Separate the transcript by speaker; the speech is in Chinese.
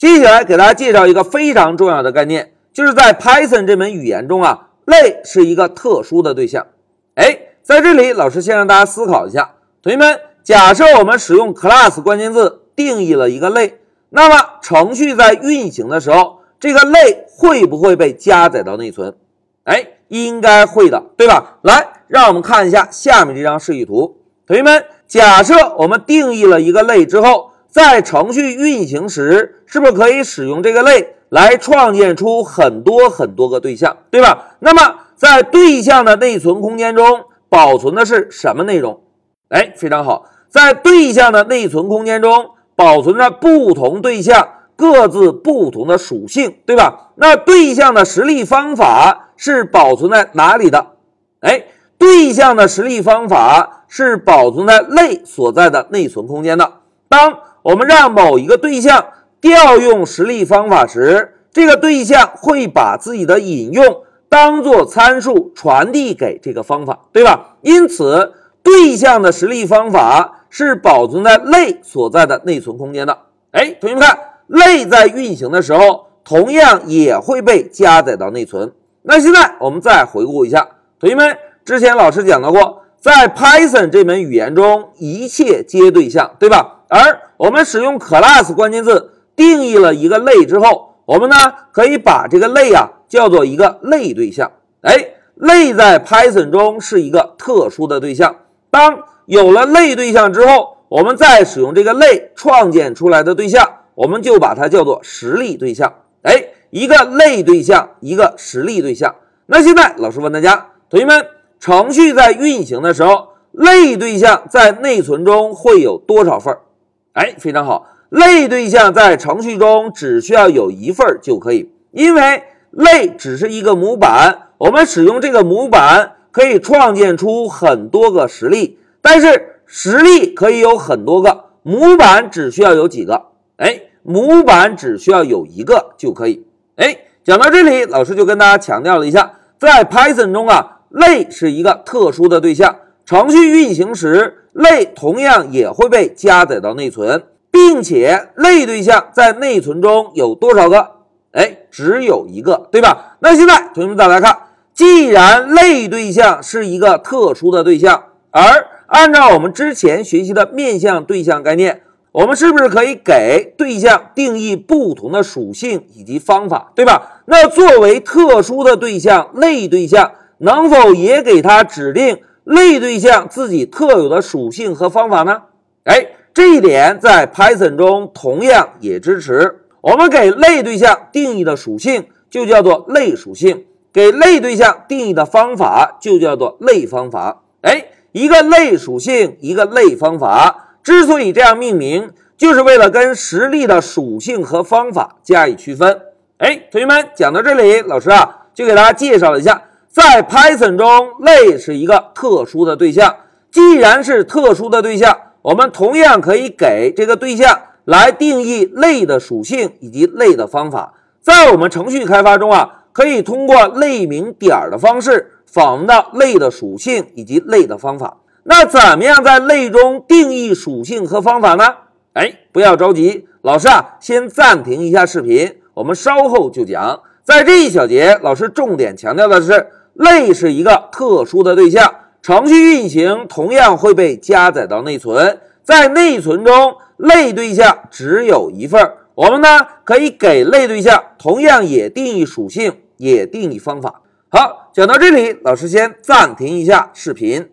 Speaker 1: 接下来给大家介绍一个非常重要的概念，就是在 Python 这门语言中啊，类是一个特殊的对象。哎，在这里，老师先让大家思考一下，同学们，假设我们使用 class 关键字定义了一个类，那么程序在运行的时候，这个类会不会被加载到内存？哎，应该会的，对吧？来，让我们看一下下面这张示意图。同学们，假设我们定义了一个类之后，在程序运行时，是不是可以使用这个类来创建出很多很多个对象，对吧？那么在对象的内存空间中保存的是什么内容？哎，非常好，在对象的内存空间中保存着不同对象各自不同的属性，对吧？那对象的实例方法是保存在哪里的？哎，对象的实例方法是保存在类所在的内存空间的。当我们让某一个对象调用实例方法时，这个对象会把自己的引用当做参数传递给这个方法，对吧？因此，对象的实例方法是保存在类所在的内存空间的。哎，同学们看，类在运行的时候，同样也会被加载到内存。那现在我们再回顾一下，同学们，之前老师讲到过，在 Python 这门语言中，一切皆对象，对吧？而我们使用 class 关键字定义了一个类之后，我们呢可以把这个类啊叫做一个类对象。哎，类在 Python 中是一个特殊的对象。当有了类对象之后，我们再使用这个类创建出来的对象，我们就把它叫做实例对象。哎，一个类对象，一个实例对象。那现在老师问大家，同学们，程序在运行的时候，类对象在内存中会有多少份儿？哎，非常好，类对象在程序中只需要有一份就可以，因为类只是一个模板，我们使用这个模板可以创建出很多个实例，但是实例可以有很多个，模板只需要有几个？哎，模板只需要有一个就可以。哎，讲到这里，老师就跟大家强调了一下，在 Python 中啊，类是一个特殊的对象，程序运行时。类同样也会被加载到内存，并且类对象在内存中有多少个？哎，只有一个，对吧？那现在同学们再来看，既然类对象是一个特殊的对象，而按照我们之前学习的面向对象概念，我们是不是可以给对象定义不同的属性以及方法，对吧？那作为特殊的对象，类对象能否也给它指定？类对象自己特有的属性和方法呢？哎，这一点在 Python 中同样也支持。我们给类对象定义的属性就叫做类属性，给类对象定义的方法就叫做类方法。哎，一个类属性，一个类方法，之所以这样命名，就是为了跟实例的属性和方法加以区分。哎，同学们讲到这里，老师啊就给大家介绍了一下。在 Python 中，类是一个特殊的对象。既然是特殊的对象，我们同样可以给这个对象来定义类的属性以及类的方法。在我们程序开发中啊，可以通过类名点的方式访问到类的属性以及类的方法。那怎么样在类中定义属性和方法呢？哎，不要着急，老师啊，先暂停一下视频，我们稍后就讲。在这一小节，老师重点强调的是。类是一个特殊的对象，程序运行同样会被加载到内存，在内存中，类对象只有一份。我们呢可以给类对象同样也定义属性，也定义方法。好，讲到这里，老师先暂停一下视频。